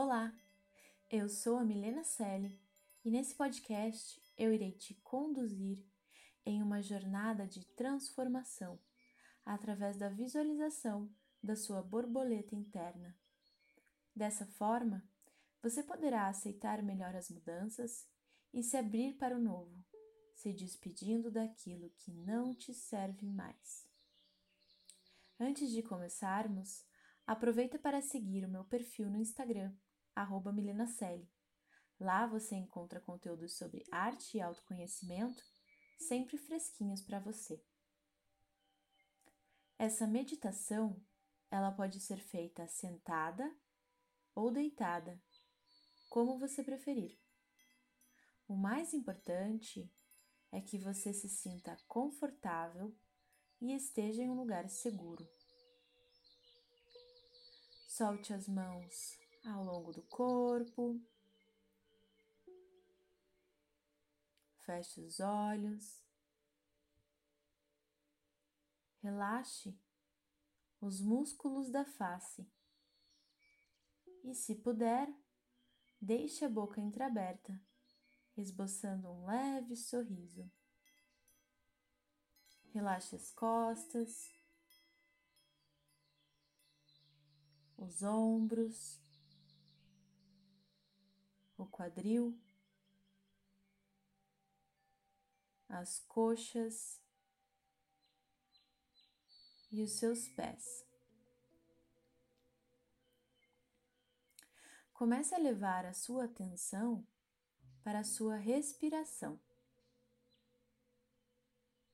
Olá, eu sou a Milena Selle e nesse podcast eu irei te conduzir em uma jornada de transformação através da visualização da sua borboleta interna. Dessa forma, você poderá aceitar melhor as mudanças e se abrir para o novo, se despedindo daquilo que não te serve mais. Antes de começarmos, aproveita para seguir o meu perfil no Instagram, milenacelli. Lá você encontra conteúdos sobre arte e autoconhecimento, sempre fresquinhos para você. Essa meditação, ela pode ser feita sentada ou deitada, como você preferir. O mais importante é que você se sinta confortável e esteja em um lugar seguro. Solte as mãos ao longo do corpo. Feche os olhos. Relaxe os músculos da face. E, se puder, deixe a boca entreaberta, esboçando um leve sorriso. Relaxe as costas, os ombros, o quadril, as coxas e os seus pés. Comece a levar a sua atenção para a sua respiração.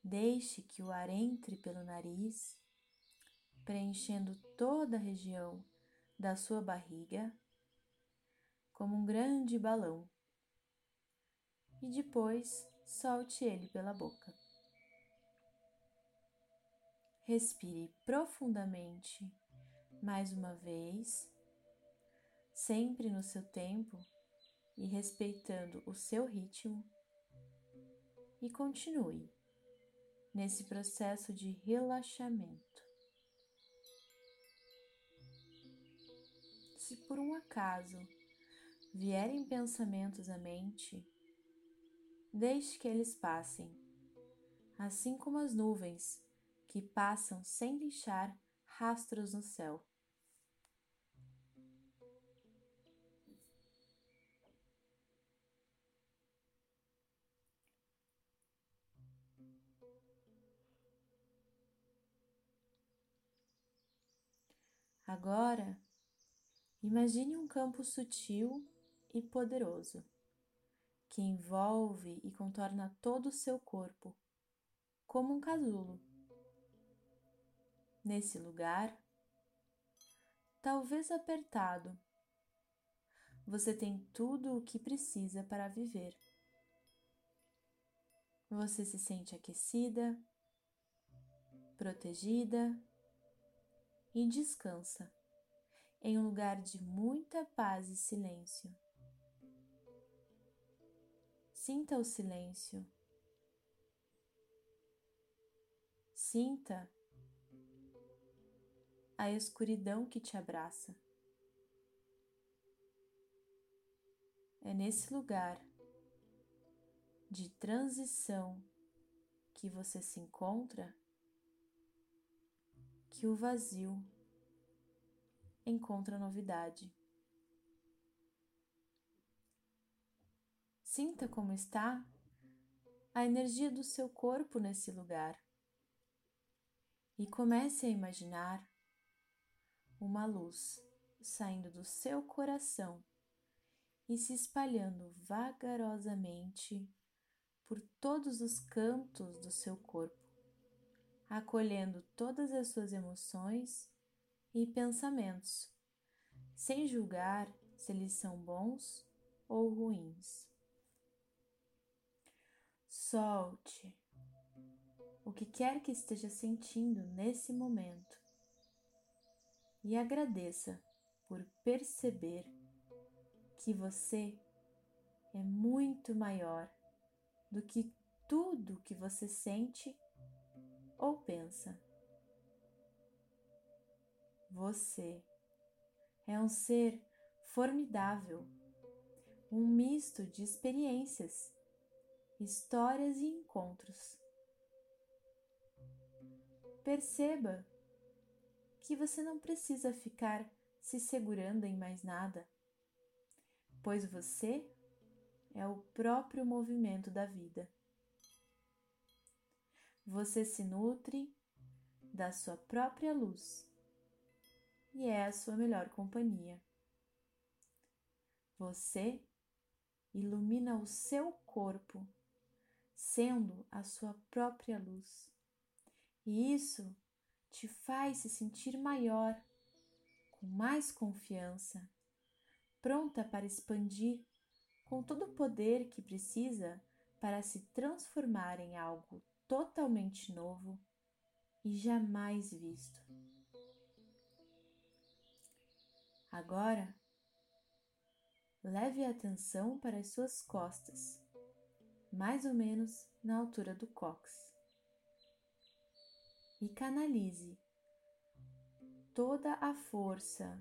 Deixe que o ar entre pelo nariz, preenchendo toda a região da sua barriga, como um grande balão, e depois solte ele pela boca. Respire profundamente mais uma vez, sempre no seu tempo e respeitando o seu ritmo, e continue nesse processo de relaxamento. Se por um acaso vierem pensamentos à mente, deixe que eles passem, assim como as nuvens que passam sem deixar rastros no céu. Agora, imagine um campo sutil e poderoso que envolve e contorna todo o seu corpo, como um casulo nesse lugar, talvez apertado, você tem tudo o que precisa para viver. Você se sente aquecida, protegida e descansa em um lugar de muita paz e silêncio. Sinta o silêncio. Sinta a escuridão que te abraça. É nesse lugar de transição que você se encontra que o vazio encontra novidade. Sinta como está a energia do seu corpo nesse lugar e comece a imaginar uma luz saindo do seu coração e se espalhando vagarosamente por todos os cantos do seu corpo, acolhendo todas as suas emoções e pensamentos, sem julgar se eles são bons ou ruins. Solte o que quer que esteja sentindo nesse momento e agradeça por perceber que você é muito maior do que tudo que você sente ou pensa. Você é um ser formidável, um misto de experiências, histórias e encontros. Perceba que você não precisa ficar se segurando em mais nada, pois você é o próprio movimento da vida. Você se nutre da sua própria luz e é a sua melhor companhia. Você ilumina o seu corpo, sendo a sua própria luz. E isso te faz se sentir maior, com mais confiança, pronta para expandir com todo o poder que precisa para se transformar em algo totalmente novo e jamais visto. Agora, leve a atenção para as suas costas, mais ou menos na altura do cóccix e canalize toda a força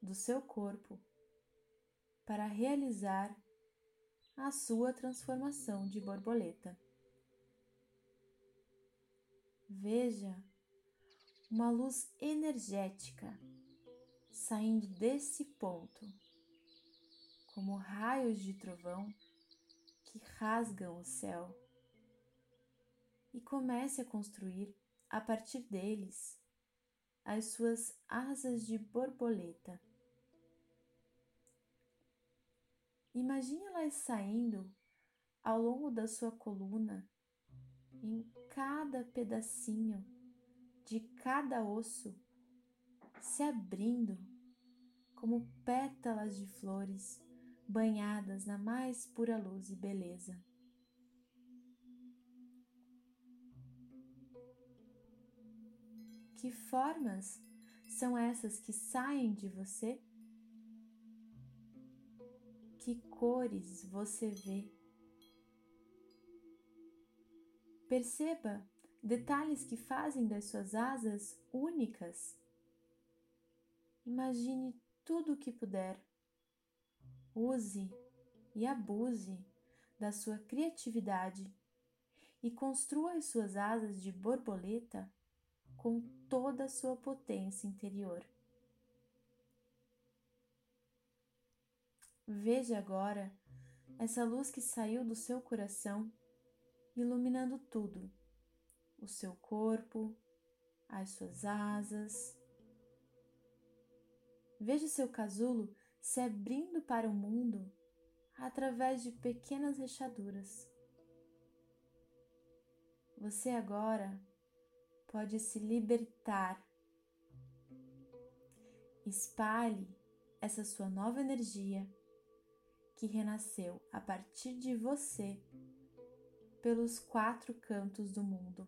do seu corpo para realizar a sua transformação de borboleta. Veja uma luz energética saindo desse ponto, como raios de trovão que rasgam o céu, e comece a construir a partir deles as suas asas de borboleta. Imagine elas saindo ao longo da sua coluna, em cada pedacinho de cada osso, se abrindo como pétalas de flores banhadas na mais pura luz e beleza. Que formas são essas que saem de você? Que cores você vê? Perceba detalhes que fazem das suas asas únicas. Imagine tudo o que puder. Use e abuse da sua criatividade e construa as suas asas de borboleta com toda a sua potência interior. Veja agora essa luz que saiu do seu coração, iluminando tudo: o seu corpo, as suas asas. Veja seu casulo se abrindo para o mundo através de pequenas rachaduras. Você agora pode se libertar. Espalhe essa sua nova energia que renasceu a partir de você pelos quatro cantos do mundo.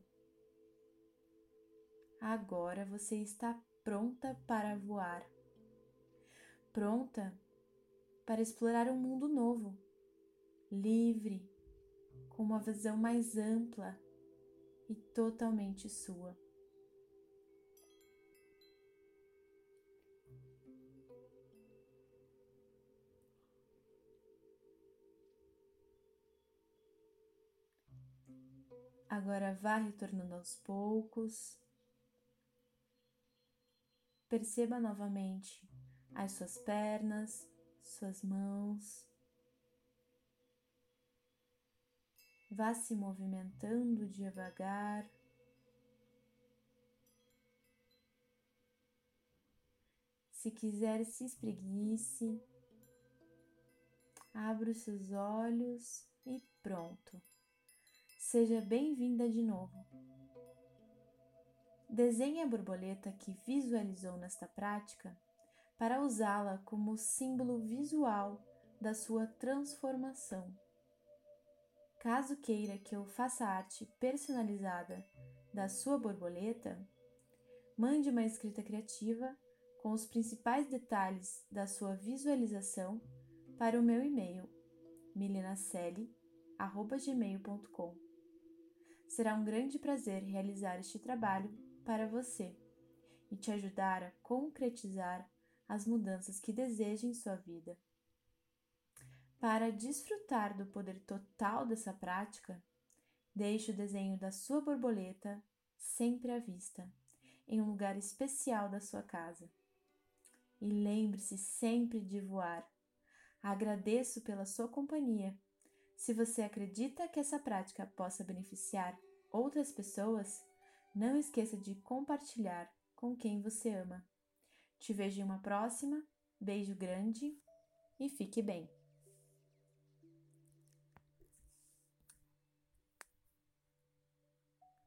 Agora você está pronta para voar, pronta para explorar um mundo novo, livre, com uma visão mais ampla e totalmente sua. Agora vá retornando aos poucos. Perceba novamente as suas pernas, suas mãos, Vá se movimentando devagar. Se quiser, se espreguice. Abra os seus olhos e pronto. Seja bem-vinda de novo. Desenhe a borboleta que visualizou nesta prática para usá-la como símbolo visual da sua transformação. Caso queira que eu faça arte personalizada da sua borboleta, mande uma escrita criativa com os principais detalhes da sua visualização para o meu e-mail milenacelli@gmail.com. Será um grande prazer realizar este trabalho para você e te ajudar a concretizar as mudanças que deseja em sua vida. Para desfrutar do poder total dessa prática, deixe o desenho da sua borboleta sempre à vista, em um lugar especial da sua casa. E lembre-se sempre de voar. Agradeço pela sua companhia. Se você acredita que essa prática possa beneficiar outras pessoas, não esqueça de compartilhar com quem você ama. Te vejo em uma próxima. Beijo grande e fique bem.